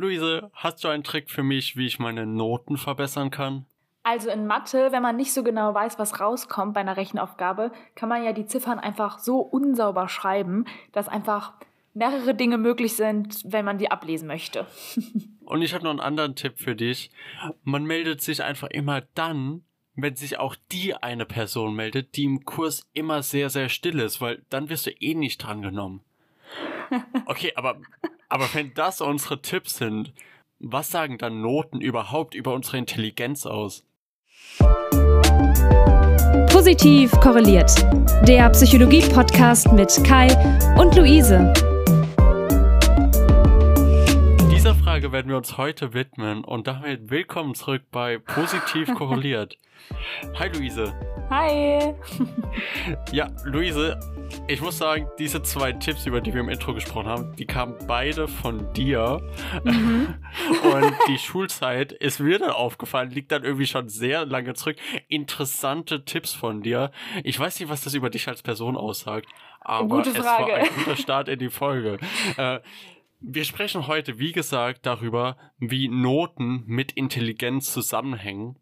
Luise, hast du einen Trick für mich, wie ich meine Noten verbessern kann? Also in Mathe, wenn man nicht so genau weiß, was rauskommt bei einer Rechenaufgabe, kann man ja die Ziffern einfach so unsauber schreiben, dass einfach mehrere Dinge möglich sind, wenn man die ablesen möchte. Und ich habe noch einen anderen Tipp für dich. Man meldet sich einfach immer dann, wenn sich auch die eine Person meldet, die im Kurs immer sehr, sehr still ist, weil dann wirst du eh nicht drangenommen. Okay, aber, aber wenn das unsere Tipps sind, was sagen dann Noten überhaupt über unsere Intelligenz aus? Positiv korreliert. Der Psychologie-Podcast mit Kai und Luise. Frage werden wir uns heute widmen und damit willkommen zurück bei Positiv korreliert. Hi Luise. Hi. Ja, Luise, ich muss sagen, diese zwei Tipps, über die wir im Intro gesprochen haben, die kamen beide von dir. Mhm. Und die Schulzeit ist mir dann aufgefallen, liegt dann irgendwie schon sehr lange zurück. Interessante Tipps von dir. Ich weiß nicht, was das über dich als Person aussagt, aber es war ein guter Start in die Folge. Äh, wir sprechen heute, wie gesagt, darüber, wie Noten mit Intelligenz zusammenhängen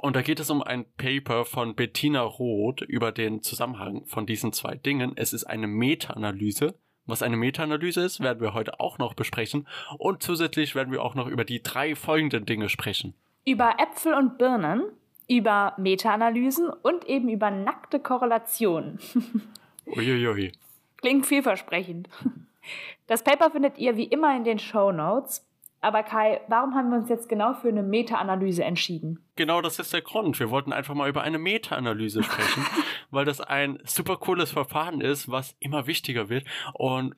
und da geht es um ein Paper von Bettina Roth über den Zusammenhang von diesen zwei Dingen. Es ist eine Meta-Analyse. Was eine Meta-Analyse ist, werden wir heute auch noch besprechen. Und zusätzlich werden wir auch noch über die drei folgenden Dinge sprechen. Über Äpfel und Birnen, über Meta-Analysen und eben über nackte Korrelationen. Uiuiui. Klingt vielversprechend. Das Paper findet ihr wie immer in den Show Notes. Aber Kai, warum haben wir uns jetzt genau für eine Meta-Analyse entschieden? Genau, das ist der Grund. Wir wollten einfach mal über eine Meta-Analyse sprechen, weil das ein super cooles Verfahren ist, was immer wichtiger wird und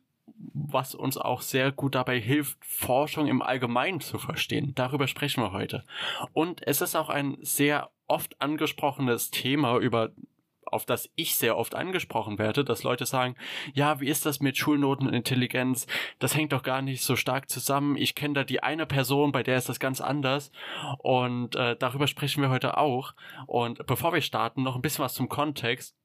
was uns auch sehr gut dabei hilft, Forschung im Allgemeinen zu verstehen. Darüber sprechen wir heute. Und es ist auch ein sehr oft angesprochenes Thema, über auf das ich sehr oft angesprochen werde, dass Leute sagen, ja, wie ist das mit Schulnoten und Intelligenz? Das hängt doch gar nicht so stark zusammen. Ich kenne da die eine Person, bei der ist das ganz anders. Und äh, darüber sprechen wir heute auch. Und bevor wir starten, noch ein bisschen was zum Kontext.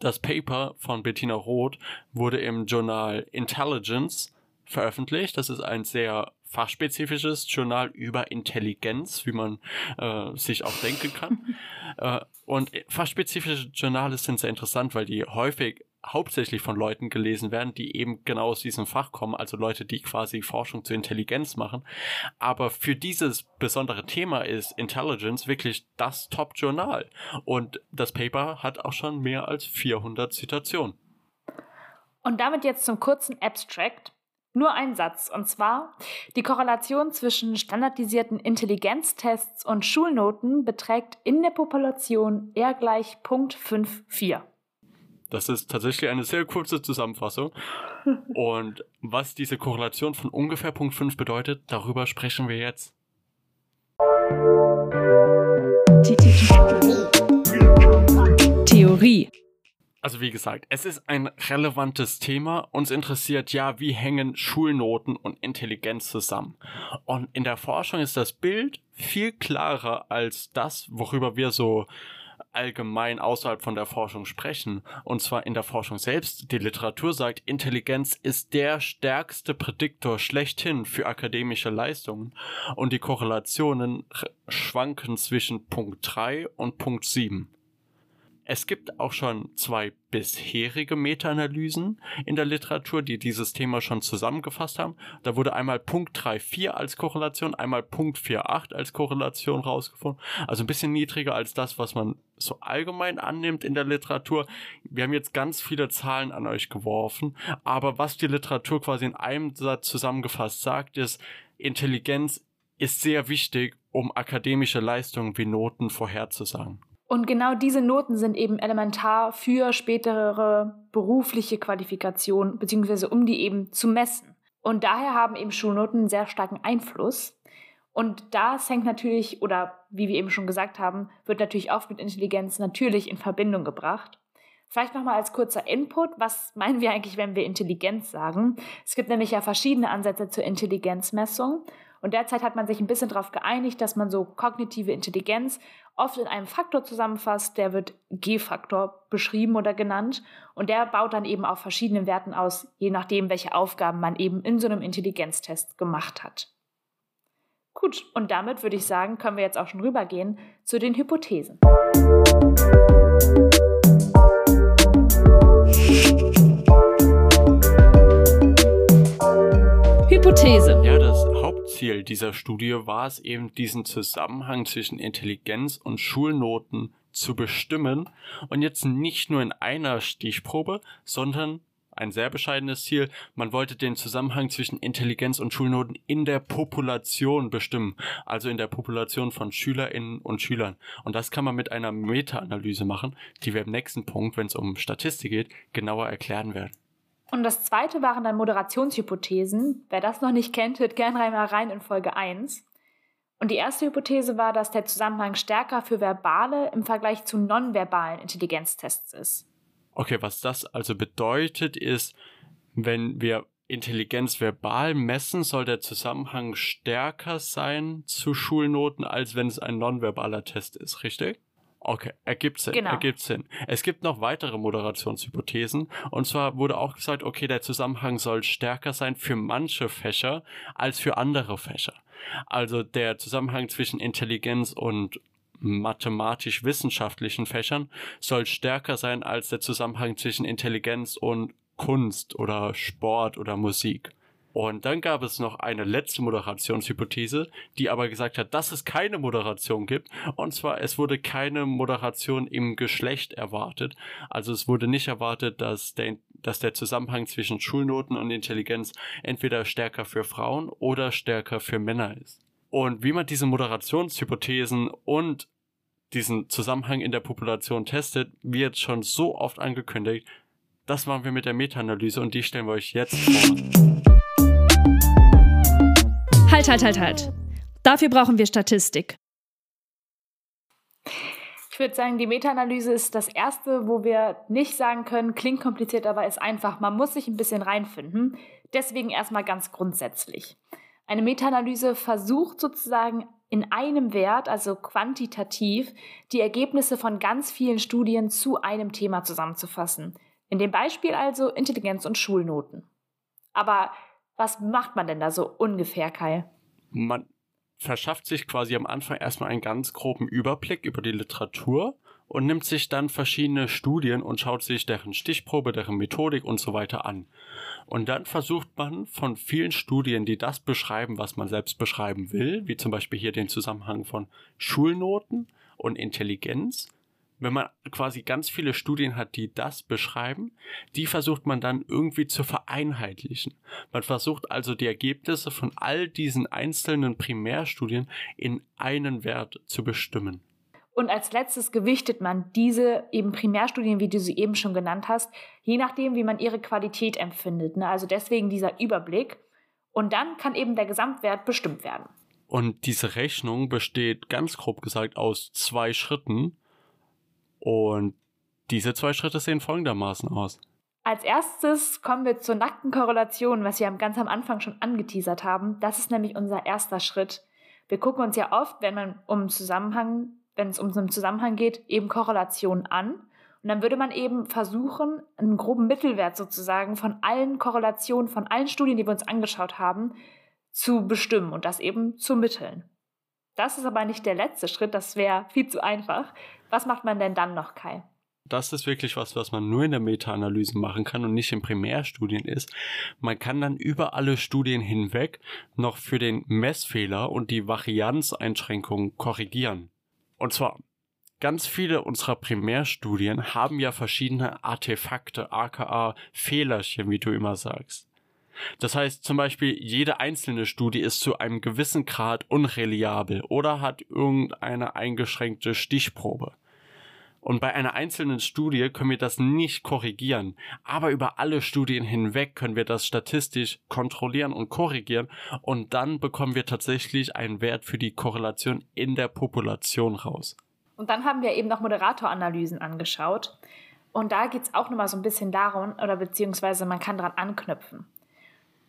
Das Paper von Bettina Roth wurde im Journal Intelligence veröffentlicht. Das ist ein sehr fachspezifisches Journal über Intelligenz, wie man äh, sich auch denken kann. äh, und fachspezifische Journale sind sehr interessant, weil die häufig hauptsächlich von Leuten gelesen werden, die eben genau aus diesem Fach kommen, also Leute, die quasi Forschung zur Intelligenz machen. Aber für dieses besondere Thema ist Intelligence wirklich das Top-Journal. Und das Paper hat auch schon mehr als 400 Zitationen. Und damit jetzt zum kurzen Abstract. Nur ein Satz, und zwar, die Korrelation zwischen standardisierten Intelligenztests und Schulnoten beträgt in der Population R gleich Punkt 5,4. Das ist tatsächlich eine sehr kurze Zusammenfassung. Und was diese Korrelation von ungefähr Punkt 5 bedeutet, darüber sprechen wir jetzt. Theorie. Also wie gesagt, es ist ein relevantes Thema. Uns interessiert ja, wie hängen Schulnoten und Intelligenz zusammen. Und in der Forschung ist das Bild viel klarer als das, worüber wir so allgemein außerhalb von der Forschung sprechen. Und zwar in der Forschung selbst. Die Literatur sagt, Intelligenz ist der stärkste Prädiktor schlechthin für akademische Leistungen. Und die Korrelationen schwanken zwischen Punkt 3 und Punkt 7. Es gibt auch schon zwei bisherige Meta-Analysen in der Literatur, die dieses Thema schon zusammengefasst haben. Da wurde einmal Punkt 3.4 als Korrelation, einmal Punkt 4.8 als Korrelation rausgefunden. Also ein bisschen niedriger als das, was man so allgemein annimmt in der Literatur. Wir haben jetzt ganz viele Zahlen an euch geworfen, aber was die Literatur quasi in einem Satz zusammengefasst sagt, ist, Intelligenz ist sehr wichtig, um akademische Leistungen wie Noten vorherzusagen. Und genau diese Noten sind eben elementar für spätere berufliche Qualifikation, beziehungsweise um die eben zu messen. Und daher haben eben Schulnoten einen sehr starken Einfluss. Und das hängt natürlich, oder wie wir eben schon gesagt haben, wird natürlich oft mit Intelligenz natürlich in Verbindung gebracht. Vielleicht nochmal als kurzer Input, was meinen wir eigentlich, wenn wir Intelligenz sagen? Es gibt nämlich ja verschiedene Ansätze zur Intelligenzmessung. Und derzeit hat man sich ein bisschen darauf geeinigt, dass man so kognitive Intelligenz oft in einem Faktor zusammenfasst, der wird G-Faktor beschrieben oder genannt. Und der baut dann eben auf verschiedenen Werten aus, je nachdem, welche Aufgaben man eben in so einem Intelligenztest gemacht hat. Gut, und damit würde ich sagen, können wir jetzt auch schon rübergehen zu den Hypothesen. Hypothese. Ja, das Hauptziel dieser Studie war es eben, diesen Zusammenhang zwischen Intelligenz und Schulnoten zu bestimmen und jetzt nicht nur in einer Stichprobe, sondern ein sehr bescheidenes Ziel. Man wollte den Zusammenhang zwischen Intelligenz und Schulnoten in der Population bestimmen, also in der Population von Schülerinnen und Schülern. Und das kann man mit einer Meta-Analyse machen, die wir im nächsten Punkt, wenn es um Statistik geht, genauer erklären werden. Und das zweite waren dann Moderationshypothesen. Wer das noch nicht kennt, hört gerne einmal rein in Folge 1. Und die erste Hypothese war, dass der Zusammenhang stärker für verbale im Vergleich zu nonverbalen Intelligenztests ist. Okay, was das also bedeutet, ist, wenn wir Intelligenz verbal messen, soll der Zusammenhang stärker sein zu Schulnoten, als wenn es ein nonverbaler Test ist, richtig? Okay, ergibt Sinn, Genau. ergibt Sinn. Es gibt noch weitere Moderationshypothesen. Und zwar wurde auch gesagt, okay, der Zusammenhang soll stärker sein für manche Fächer als für andere Fächer. Also der Zusammenhang zwischen Intelligenz und mathematisch-wissenschaftlichen Fächern soll stärker sein als der Zusammenhang zwischen Intelligenz und Kunst oder Sport oder Musik. Und dann gab es noch eine letzte Moderationshypothese, die aber gesagt hat, dass es keine Moderation gibt. Und zwar, es wurde keine Moderation im Geschlecht erwartet. Also es wurde nicht erwartet, dass der, dass der Zusammenhang zwischen Schulnoten und Intelligenz entweder stärker für Frauen oder stärker für Männer ist. Und wie man diese Moderationshypothesen und diesen Zusammenhang in der Population testet, wird schon so oft angekündigt. Das machen wir mit der Meta-Analyse und die stellen wir euch jetzt vor. Halt, halt, halt, halt. Dafür brauchen wir Statistik. Ich würde sagen, die Meta-Analyse ist das erste, wo wir nicht sagen können, klingt kompliziert, aber ist einfach. Man muss sich ein bisschen reinfinden. Deswegen erstmal ganz grundsätzlich. Eine Meta-Analyse versucht sozusagen in einem Wert, also quantitativ, die Ergebnisse von ganz vielen Studien zu einem Thema zusammenzufassen. In dem Beispiel also Intelligenz und Schulnoten. Aber was macht man denn da so ungefähr, Kai? Man verschafft sich quasi am Anfang erstmal einen ganz groben Überblick über die Literatur und nimmt sich dann verschiedene Studien und schaut sich deren Stichprobe, deren Methodik und so weiter an. Und dann versucht man von vielen Studien, die das beschreiben, was man selbst beschreiben will, wie zum Beispiel hier den Zusammenhang von Schulnoten und Intelligenz, wenn man quasi ganz viele Studien hat, die das beschreiben, die versucht man dann irgendwie zu vereinheitlichen. Man versucht also die Ergebnisse von all diesen einzelnen Primärstudien in einen Wert zu bestimmen. Und als letztes gewichtet man diese eben Primärstudien, wie du sie eben schon genannt hast, je nachdem, wie man ihre Qualität empfindet. Ne? Also deswegen dieser Überblick. Und dann kann eben der Gesamtwert bestimmt werden. Und diese Rechnung besteht ganz grob gesagt aus zwei Schritten. Und diese zwei Schritte sehen folgendermaßen aus. Als erstes kommen wir zur nackten Korrelation, was wir ganz am Anfang schon angeteasert haben. Das ist nämlich unser erster Schritt. Wir gucken uns ja oft, wenn man um Zusammenhang, wenn es um so einen Zusammenhang geht, eben Korrelation an. Und dann würde man eben versuchen, einen groben Mittelwert sozusagen von allen Korrelationen, von allen Studien, die wir uns angeschaut haben, zu bestimmen und das eben zu mitteln. Das ist aber nicht der letzte Schritt, das wäre viel zu einfach. Was macht man denn dann noch, Kai? das ist wirklich was, was man nur in der Meta-Analyse machen kann und nicht in Primärstudien ist. Man kann dann über alle Studien hinweg noch für den Messfehler und die Varianzeinschränkung korrigieren. Und zwar, ganz viele unserer Primärstudien haben ja verschiedene Artefakte, aka Fehlerchen, wie du immer sagst. Das heißt zum Beispiel, jede einzelne Studie ist zu einem gewissen Grad unreliabel oder hat irgendeine eingeschränkte Stichprobe. Und bei einer einzelnen Studie können wir das nicht korrigieren, aber über alle Studien hinweg können wir das statistisch kontrollieren und korrigieren und dann bekommen wir tatsächlich einen Wert für die Korrelation in der Population raus. Und dann haben wir eben noch Moderatoranalysen angeschaut. Und da geht es auch nochmal so ein bisschen darum, oder beziehungsweise man kann daran anknüpfen.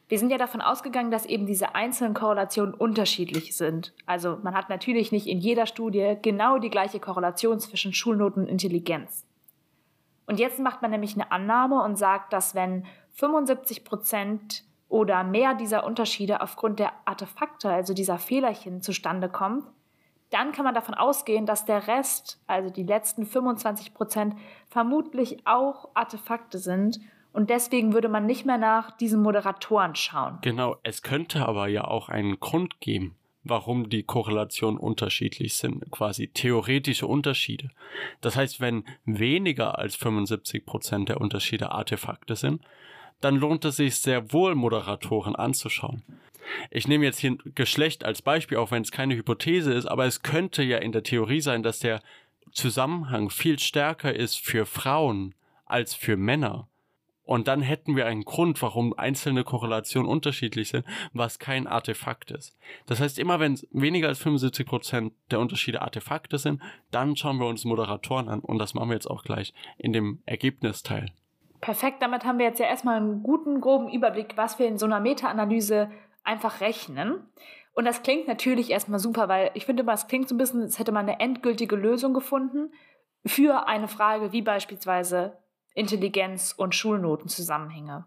Wir sind ja davon ausgegangen, dass eben diese einzelnen Korrelationen unterschiedlich sind. Also man hat natürlich nicht in jeder Studie genau die gleiche Korrelation zwischen Schulnoten und Intelligenz. Und jetzt macht man nämlich eine Annahme und sagt, dass wenn 75 Prozent oder mehr dieser Unterschiede aufgrund der Artefakte, also dieser Fehlerchen, zustande kommt, dann kann man davon ausgehen, dass der Rest, also die letzten 25 Prozent, vermutlich auch Artefakte sind. Und deswegen würde man nicht mehr nach diesen Moderatoren schauen. Genau, es könnte aber ja auch einen Grund geben, warum die Korrelationen unterschiedlich sind, quasi theoretische Unterschiede. Das heißt, wenn weniger als 75 Prozent der Unterschiede Artefakte sind, dann lohnt es sich sehr wohl, Moderatoren anzuschauen. Ich nehme jetzt hier Geschlecht als Beispiel, auch wenn es keine Hypothese ist, aber es könnte ja in der Theorie sein, dass der Zusammenhang viel stärker ist für Frauen als für Männer. Und dann hätten wir einen Grund, warum einzelne Korrelationen unterschiedlich sind, was kein Artefakt ist. Das heißt, immer wenn weniger als 75 Prozent der Unterschiede Artefakte sind, dann schauen wir uns Moderatoren an. Und das machen wir jetzt auch gleich in dem Ergebnisteil. Perfekt, damit haben wir jetzt ja erstmal einen guten, groben Überblick, was wir in so einer Meta-Analyse einfach rechnen. Und das klingt natürlich erstmal super, weil ich finde, es klingt so ein bisschen, als hätte man eine endgültige Lösung gefunden für eine Frage wie beispielsweise Intelligenz und Schulnotenzusammenhänge.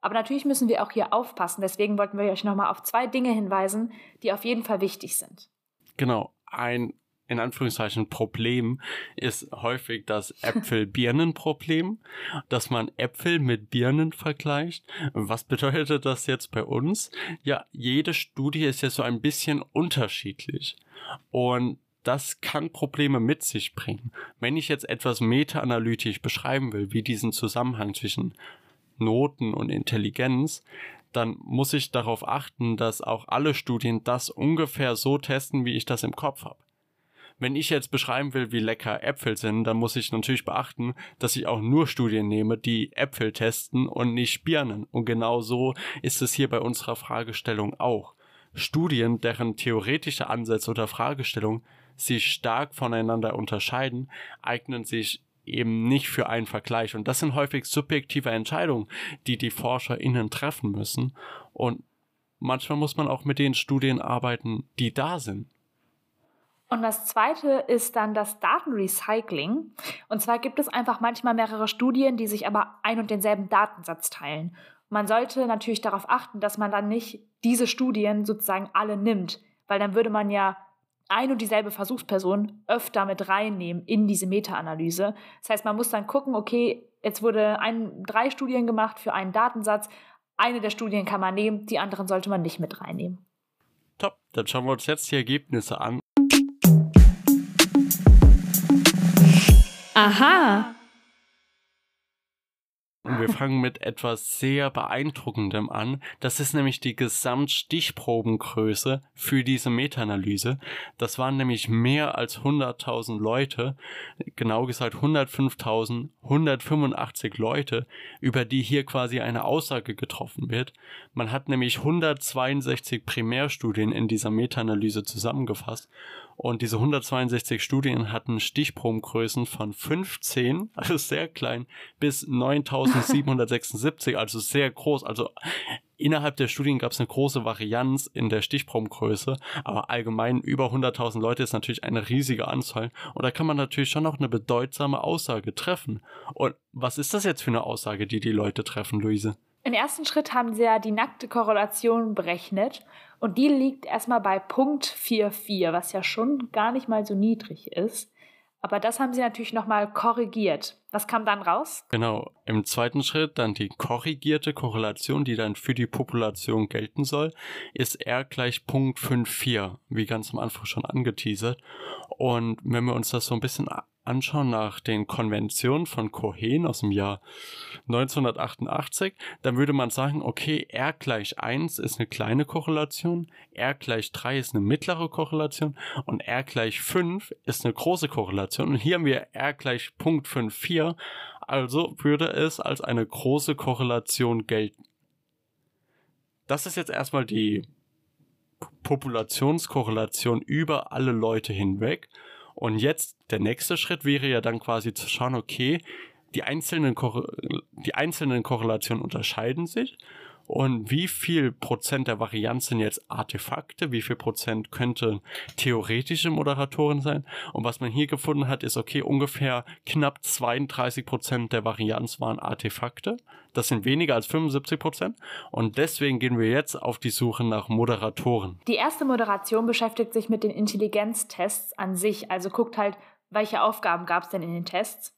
Aber natürlich müssen wir auch hier aufpassen. Deswegen wollten wir euch nochmal auf zwei Dinge hinweisen, die auf jeden Fall wichtig sind. Genau. Ein in Anführungszeichen Problem ist häufig das Äpfel-Birnen-Problem, dass man Äpfel mit Birnen vergleicht. Was bedeutet das jetzt bei uns? Ja, jede Studie ist ja so ein bisschen unterschiedlich. Und das kann Probleme mit sich bringen. Wenn ich jetzt etwas meta-analytisch beschreiben will, wie diesen Zusammenhang zwischen Noten und Intelligenz, dann muss ich darauf achten, dass auch alle Studien das ungefähr so testen, wie ich das im Kopf habe. Wenn ich jetzt beschreiben will, wie lecker Äpfel sind, dann muss ich natürlich beachten, dass ich auch nur Studien nehme, die Äpfel testen und nicht Birnen. Und genau so ist es hier bei unserer Fragestellung auch. Studien, deren theoretische Ansätze oder Fragestellungen sich stark voneinander unterscheiden, eignen sich eben nicht für einen Vergleich. Und das sind häufig subjektive Entscheidungen, die die ForscherInnen treffen müssen. Und manchmal muss man auch mit den Studien arbeiten, die da sind. Und das zweite ist dann das Datenrecycling. Und zwar gibt es einfach manchmal mehrere Studien, die sich aber ein und denselben Datensatz teilen. Man sollte natürlich darauf achten, dass man dann nicht diese Studien sozusagen alle nimmt, weil dann würde man ja ein und dieselbe Versuchsperson öfter mit reinnehmen in diese Meta-Analyse. Das heißt, man muss dann gucken, okay, jetzt wurde ein, drei Studien gemacht für einen Datensatz. Eine der Studien kann man nehmen, die anderen sollte man nicht mit reinnehmen. Top, dann schauen wir uns jetzt die Ergebnisse an. Aha. Und wir fangen mit etwas sehr beeindruckendem an. Das ist nämlich die Gesamtstichprobengröße für diese Meta-Analyse. Das waren nämlich mehr als 100.000 Leute, genau gesagt 105.185 Leute, über die hier quasi eine Aussage getroffen wird. Man hat nämlich 162 Primärstudien in dieser Meta-Analyse zusammengefasst und diese 162 Studien hatten Stichprobengrößen von 15, also sehr klein, bis 9776, also sehr groß. Also innerhalb der Studien gab es eine große Varianz in der Stichprobengröße, aber allgemein über 100.000 Leute ist natürlich eine riesige Anzahl und da kann man natürlich schon auch eine bedeutsame Aussage treffen. Und was ist das jetzt für eine Aussage, die die Leute treffen, Luise? Im ersten Schritt haben sie ja die nackte Korrelation berechnet und die liegt erstmal bei Punkt 44, was ja schon gar nicht mal so niedrig ist. Aber das haben sie natürlich nochmal korrigiert. Was kam dann raus? Genau, im zweiten Schritt dann die korrigierte Korrelation, die dann für die Population gelten soll, ist R gleich Punkt 54, wie ganz am Anfang schon angeteasert. Und wenn wir uns das so ein bisschen anschauen nach den Konventionen von Cohen aus dem Jahr 1988, dann würde man sagen, okay, R gleich 1 ist eine kleine Korrelation, R gleich 3 ist eine mittlere Korrelation und R gleich 5 ist eine große Korrelation. Und hier haben wir R gleich Punkt 54, also würde es als eine große Korrelation gelten. Das ist jetzt erstmal die Populationskorrelation über alle Leute hinweg. Und jetzt der nächste Schritt wäre ja dann quasi zu schauen, okay, die einzelnen, die einzelnen Korrelationen unterscheiden sich und wie viel Prozent der Varianz sind jetzt Artefakte, wie viel Prozent könnte theoretische Moderatoren sein. Und was man hier gefunden hat, ist, okay, ungefähr knapp 32 Prozent der Varianz waren Artefakte. Das sind weniger als 75 Prozent. Und deswegen gehen wir jetzt auf die Suche nach Moderatoren. Die erste Moderation beschäftigt sich mit den Intelligenztests an sich, also guckt halt, welche Aufgaben gab es denn in den Tests.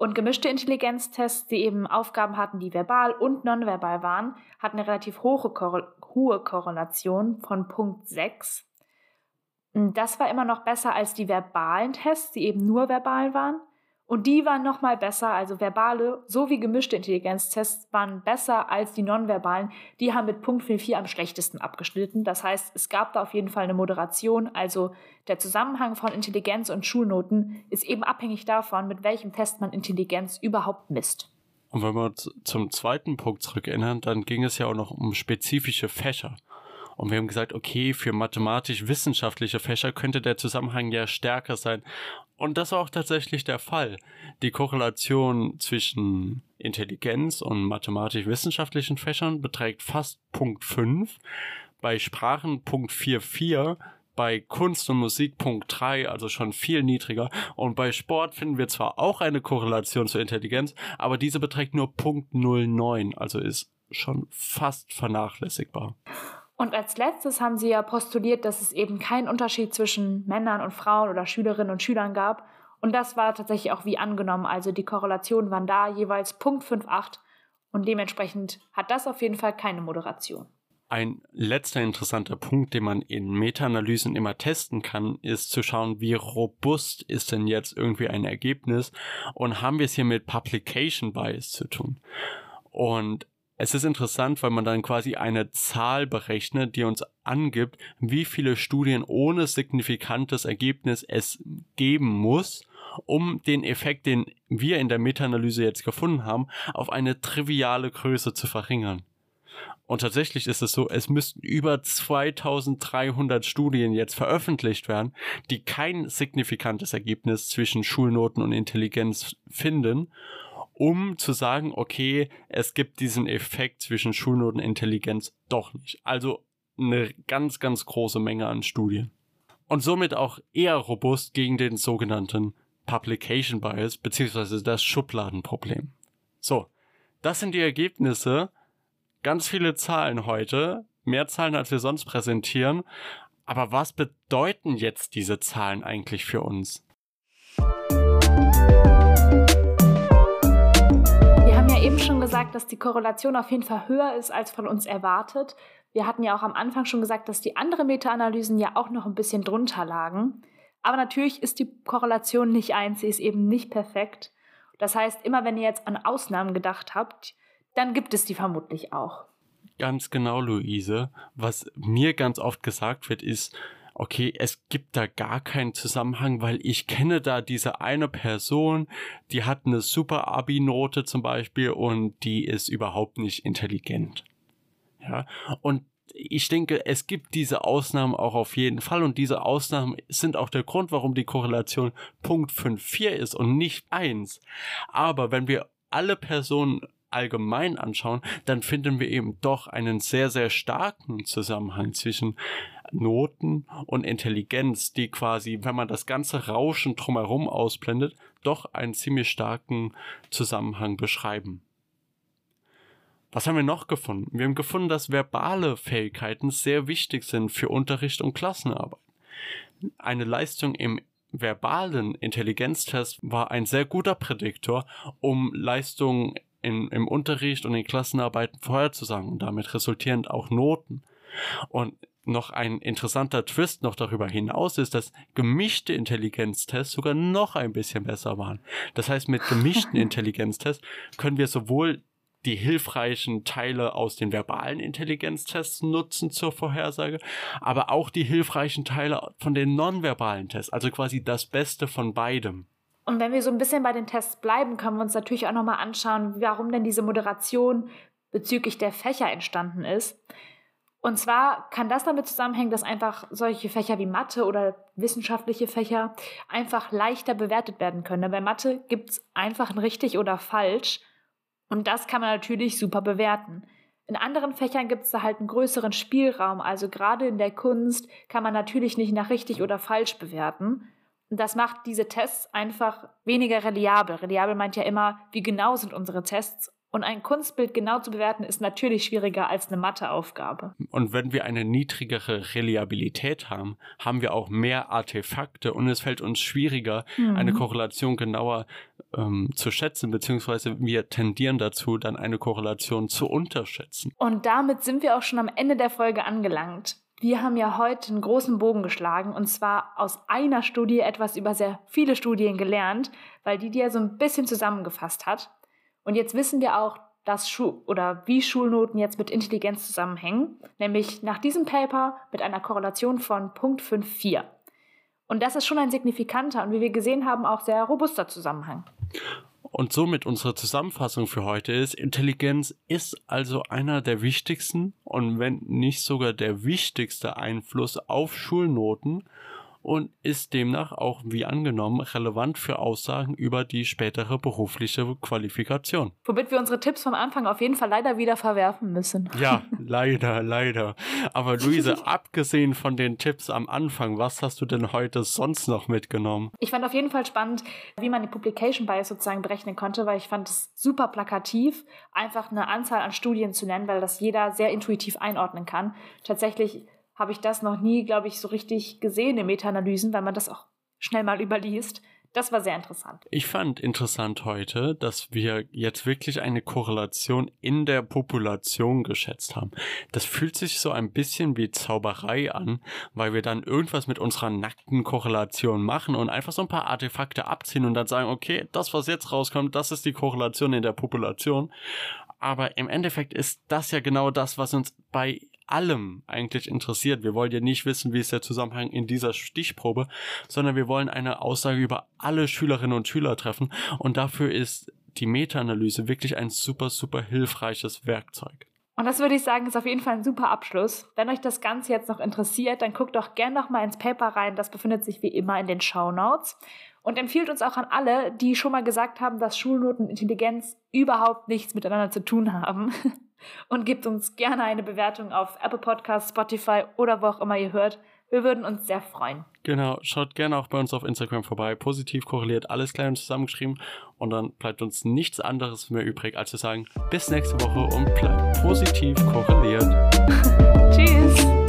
Und gemischte Intelligenztests, die eben Aufgaben hatten, die verbal und nonverbal waren, hatten eine relativ hohe, Korre hohe Korrelation von Punkt 6. Das war immer noch besser als die verbalen Tests, die eben nur verbal waren. Und die waren nochmal besser, also verbale sowie gemischte Intelligenztests waren besser als die nonverbalen. Die haben mit Punkt 4 am schlechtesten abgeschnitten. Das heißt, es gab da auf jeden Fall eine Moderation. Also der Zusammenhang von Intelligenz und Schulnoten ist eben abhängig davon, mit welchem Test man Intelligenz überhaupt misst. Und wenn wir zum zweiten Punkt zurückerinnern, dann ging es ja auch noch um spezifische Fächer. Und wir haben gesagt, okay, für mathematisch-wissenschaftliche Fächer könnte der Zusammenhang ja stärker sein. Und das war auch tatsächlich der Fall. Die Korrelation zwischen Intelligenz und mathematisch-wissenschaftlichen Fächern beträgt fast Punkt 5, bei Sprachen Punkt 4,4, bei Kunst und Musik Punkt 3, also schon viel niedriger. Und bei Sport finden wir zwar auch eine Korrelation zur Intelligenz, aber diese beträgt nur Punkt 09, also ist schon fast vernachlässigbar. Und als letztes haben sie ja postuliert, dass es eben keinen Unterschied zwischen Männern und Frauen oder Schülerinnen und Schülern gab. Und das war tatsächlich auch wie angenommen. Also die Korrelationen waren da jeweils Punkt 5,8 und dementsprechend hat das auf jeden Fall keine Moderation. Ein letzter interessanter Punkt, den man in Meta-Analysen immer testen kann, ist zu schauen, wie robust ist denn jetzt irgendwie ein Ergebnis und haben wir es hier mit Publication Bias zu tun. Und es ist interessant, weil man dann quasi eine Zahl berechnet, die uns angibt, wie viele Studien ohne signifikantes Ergebnis es geben muss, um den Effekt, den wir in der Meta-Analyse jetzt gefunden haben, auf eine triviale Größe zu verringern. Und tatsächlich ist es so, es müssten über 2300 Studien jetzt veröffentlicht werden, die kein signifikantes Ergebnis zwischen Schulnoten und Intelligenz finden um zu sagen, okay, es gibt diesen Effekt zwischen Schulnoten und Intelligenz doch nicht. Also eine ganz, ganz große Menge an Studien. Und somit auch eher robust gegen den sogenannten Publication Bias beziehungsweise das Schubladenproblem. So, das sind die Ergebnisse. Ganz viele Zahlen heute, mehr Zahlen als wir sonst präsentieren. Aber was bedeuten jetzt diese Zahlen eigentlich für uns? Schon gesagt, dass die Korrelation auf jeden Fall höher ist als von uns erwartet. Wir hatten ja auch am Anfang schon gesagt, dass die anderen Meta-Analysen ja auch noch ein bisschen drunter lagen. Aber natürlich ist die Korrelation nicht eins, sie ist eben nicht perfekt. Das heißt, immer wenn ihr jetzt an Ausnahmen gedacht habt, dann gibt es die vermutlich auch. Ganz genau, Luise. Was mir ganz oft gesagt wird, ist, okay, es gibt da gar keinen Zusammenhang, weil ich kenne da diese eine Person, die hat eine super Abi-Note zum Beispiel und die ist überhaupt nicht intelligent. Ja, und ich denke, es gibt diese Ausnahmen auch auf jeden Fall und diese Ausnahmen sind auch der Grund, warum die Korrelation Punkt 5,4 ist und nicht 1. Aber wenn wir alle Personen allgemein anschauen, dann finden wir eben doch einen sehr, sehr starken Zusammenhang zwischen Noten und Intelligenz, die quasi, wenn man das ganze Rauschen drumherum ausblendet, doch einen ziemlich starken Zusammenhang beschreiben. Was haben wir noch gefunden? Wir haben gefunden, dass verbale Fähigkeiten sehr wichtig sind für Unterricht und Klassenarbeit. Eine Leistung im verbalen Intelligenztest war ein sehr guter Prädiktor, um Leistungen in, im Unterricht und in Klassenarbeiten vorherzusagen und damit resultierend auch Noten. Und noch ein interessanter Twist noch darüber hinaus ist, dass gemischte Intelligenztests sogar noch ein bisschen besser waren. Das heißt, mit gemischten Intelligenztests können wir sowohl die hilfreichen Teile aus den verbalen Intelligenztests nutzen zur Vorhersage, aber auch die hilfreichen Teile von den nonverbalen Tests, also quasi das Beste von beidem. Und wenn wir so ein bisschen bei den Tests bleiben, können wir uns natürlich auch nochmal anschauen, warum denn diese Moderation bezüglich der Fächer entstanden ist. Und zwar kann das damit zusammenhängen, dass einfach solche Fächer wie Mathe oder wissenschaftliche Fächer einfach leichter bewertet werden können. Bei Mathe gibt es einfach ein richtig oder falsch und das kann man natürlich super bewerten. In anderen Fächern gibt es da halt einen größeren Spielraum. Also gerade in der Kunst kann man natürlich nicht nach richtig oder falsch bewerten. Und das macht diese Tests einfach weniger reliabel. Reliabel meint ja immer, wie genau sind unsere Tests und ein Kunstbild genau zu bewerten, ist natürlich schwieriger als eine Matheaufgabe. Und wenn wir eine niedrigere Reliabilität haben, haben wir auch mehr Artefakte und es fällt uns schwieriger, mhm. eine Korrelation genauer ähm, zu schätzen, beziehungsweise wir tendieren dazu, dann eine Korrelation zu unterschätzen. Und damit sind wir auch schon am Ende der Folge angelangt. Wir haben ja heute einen großen Bogen geschlagen und zwar aus einer Studie etwas über sehr viele Studien gelernt, weil die dir so ein bisschen zusammengefasst hat. Und jetzt wissen wir auch, dass Schu oder wie Schulnoten jetzt mit Intelligenz zusammenhängen, nämlich nach diesem Paper mit einer Korrelation von 0.54. Und das ist schon ein signifikanter und wie wir gesehen haben auch sehr robuster Zusammenhang. Und somit unsere Zusammenfassung für heute ist, Intelligenz ist also einer der wichtigsten und wenn nicht sogar der wichtigste Einfluss auf Schulnoten und ist demnach auch wie angenommen relevant für Aussagen über die spätere berufliche Qualifikation. Womit wir unsere Tipps vom Anfang auf jeden Fall leider wieder verwerfen müssen. Ja, leider, leider. Aber Luise, abgesehen von den Tipps am Anfang, was hast du denn heute sonst noch mitgenommen? Ich fand auf jeden Fall spannend, wie man die Publication Bias sozusagen berechnen konnte, weil ich fand es super plakativ, einfach eine Anzahl an Studien zu nennen, weil das jeder sehr intuitiv einordnen kann. Tatsächlich habe ich das noch nie, glaube ich, so richtig gesehen in Meta-Analysen, weil man das auch schnell mal überliest. Das war sehr interessant. Ich fand interessant heute, dass wir jetzt wirklich eine Korrelation in der Population geschätzt haben. Das fühlt sich so ein bisschen wie Zauberei an, weil wir dann irgendwas mit unserer nackten Korrelation machen und einfach so ein paar Artefakte abziehen und dann sagen, okay, das, was jetzt rauskommt, das ist die Korrelation in der Population. Aber im Endeffekt ist das ja genau das, was uns bei allem eigentlich interessiert. Wir wollen ja nicht wissen, wie ist der Zusammenhang in dieser Stichprobe, sondern wir wollen eine Aussage über alle Schülerinnen und Schüler treffen und dafür ist die Meta-Analyse wirklich ein super, super hilfreiches Werkzeug. Und das würde ich sagen, ist auf jeden Fall ein super Abschluss. Wenn euch das Ganze jetzt noch interessiert, dann guckt doch gerne noch mal ins Paper rein. Das befindet sich wie immer in den Show Notes. Und empfiehlt uns auch an alle, die schon mal gesagt haben, dass Schulnoten und Intelligenz überhaupt nichts miteinander zu tun haben. Und gebt uns gerne eine Bewertung auf Apple Podcasts, Spotify oder wo auch immer ihr hört. Wir würden uns sehr freuen. Genau, schaut gerne auch bei uns auf Instagram vorbei. Positiv korreliert, alles klein und zusammengeschrieben. Und dann bleibt uns nichts anderes mehr übrig, als zu sagen, bis nächste Woche und bleibt positiv korreliert.